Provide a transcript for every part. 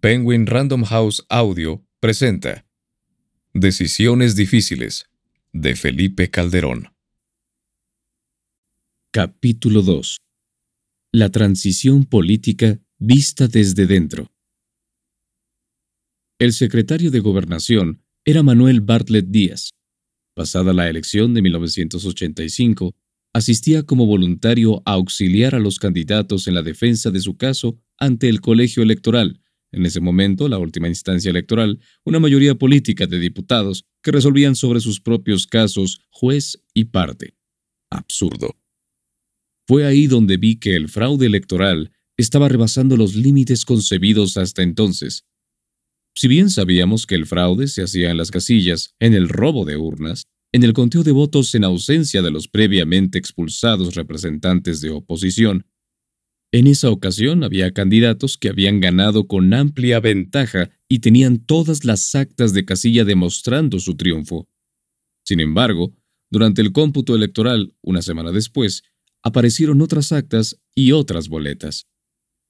Penguin Random House Audio presenta Decisiones difíciles de Felipe Calderón. Capítulo 2. La transición política vista desde dentro. El secretario de Gobernación era Manuel Bartlett Díaz. Pasada la elección de 1985, asistía como voluntario a auxiliar a los candidatos en la defensa de su caso ante el colegio electoral, en ese momento, la última instancia electoral, una mayoría política de diputados que resolvían sobre sus propios casos juez y parte. Absurdo. Fue ahí donde vi que el fraude electoral estaba rebasando los límites concebidos hasta entonces. Si bien sabíamos que el fraude se hacía en las casillas, en el robo de urnas, en el conteo de votos en ausencia de los previamente expulsados representantes de oposición, en esa ocasión había candidatos que habían ganado con amplia ventaja y tenían todas las actas de casilla demostrando su triunfo. Sin embargo, durante el cómputo electoral, una semana después, aparecieron otras actas y otras boletas.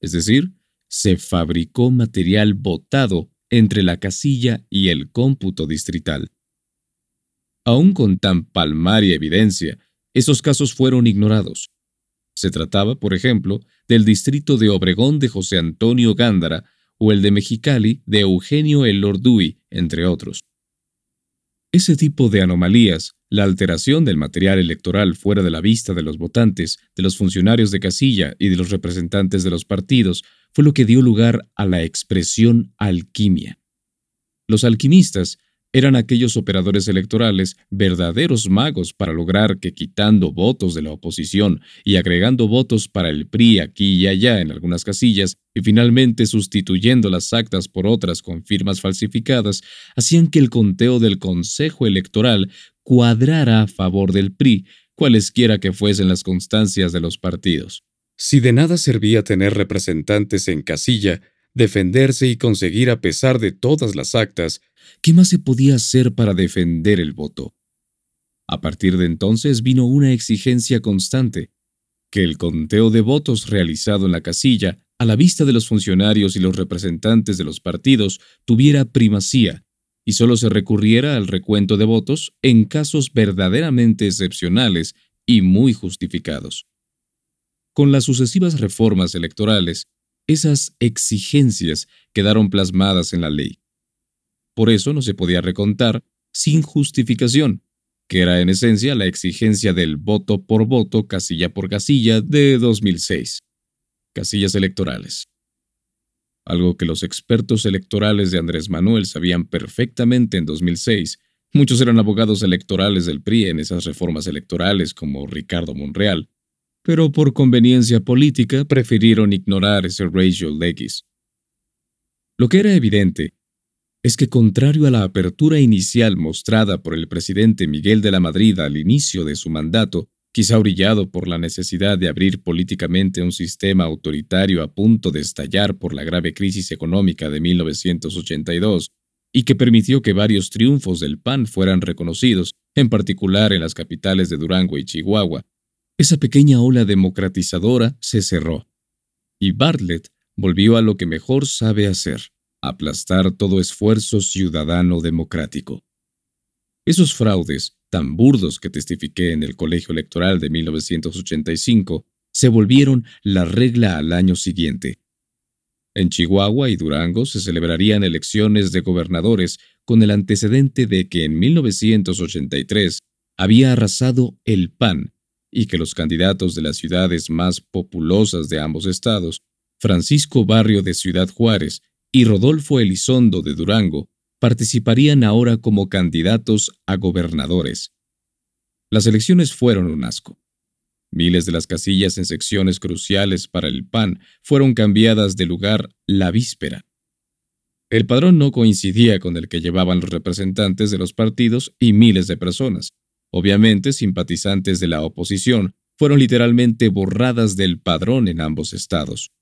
Es decir, se fabricó material votado entre la casilla y el cómputo distrital. Aún con tan palmaria evidencia, esos casos fueron ignorados. Se trataba, por ejemplo, del distrito de Obregón de José Antonio Gándara o el de Mexicali de Eugenio El entre otros. Ese tipo de anomalías, la alteración del material electoral fuera de la vista de los votantes, de los funcionarios de casilla y de los representantes de los partidos, fue lo que dio lugar a la expresión alquimia. Los alquimistas eran aquellos operadores electorales verdaderos magos para lograr que quitando votos de la oposición y agregando votos para el PRI aquí y allá en algunas casillas y finalmente sustituyendo las actas por otras con firmas falsificadas, hacían que el conteo del Consejo Electoral cuadrara a favor del PRI, cualesquiera que fuesen las constancias de los partidos. Si de nada servía tener representantes en casilla, defenderse y conseguir a pesar de todas las actas, ¿qué más se podía hacer para defender el voto? A partir de entonces vino una exigencia constante, que el conteo de votos realizado en la casilla, a la vista de los funcionarios y los representantes de los partidos, tuviera primacía, y solo se recurriera al recuento de votos en casos verdaderamente excepcionales y muy justificados. Con las sucesivas reformas electorales, esas exigencias quedaron plasmadas en la ley. Por eso no se podía recontar sin justificación, que era en esencia la exigencia del voto por voto, casilla por casilla de 2006. Casillas electorales. Algo que los expertos electorales de Andrés Manuel sabían perfectamente en 2006. Muchos eran abogados electorales del PRI en esas reformas electorales como Ricardo Monreal, pero por conveniencia política prefirieron ignorar ese ratio legis. Lo que era evidente es que contrario a la apertura inicial mostrada por el presidente Miguel de la Madrid al inicio de su mandato, quizá brillado por la necesidad de abrir políticamente un sistema autoritario a punto de estallar por la grave crisis económica de 1982, y que permitió que varios triunfos del PAN fueran reconocidos, en particular en las capitales de Durango y Chihuahua, esa pequeña ola democratizadora se cerró, y Bartlett volvió a lo que mejor sabe hacer, aplastar todo esfuerzo ciudadano democrático. Esos fraudes, tan burdos que testifiqué en el colegio electoral de 1985, se volvieron la regla al año siguiente. En Chihuahua y Durango se celebrarían elecciones de gobernadores con el antecedente de que en 1983 había arrasado el PAN y que los candidatos de las ciudades más populosas de ambos estados, Francisco Barrio de Ciudad Juárez y Rodolfo Elizondo de Durango, participarían ahora como candidatos a gobernadores. Las elecciones fueron un asco. Miles de las casillas en secciones cruciales para el PAN fueron cambiadas de lugar la víspera. El padrón no coincidía con el que llevaban los representantes de los partidos y miles de personas, Obviamente, simpatizantes de la oposición fueron literalmente borradas del padrón en ambos estados.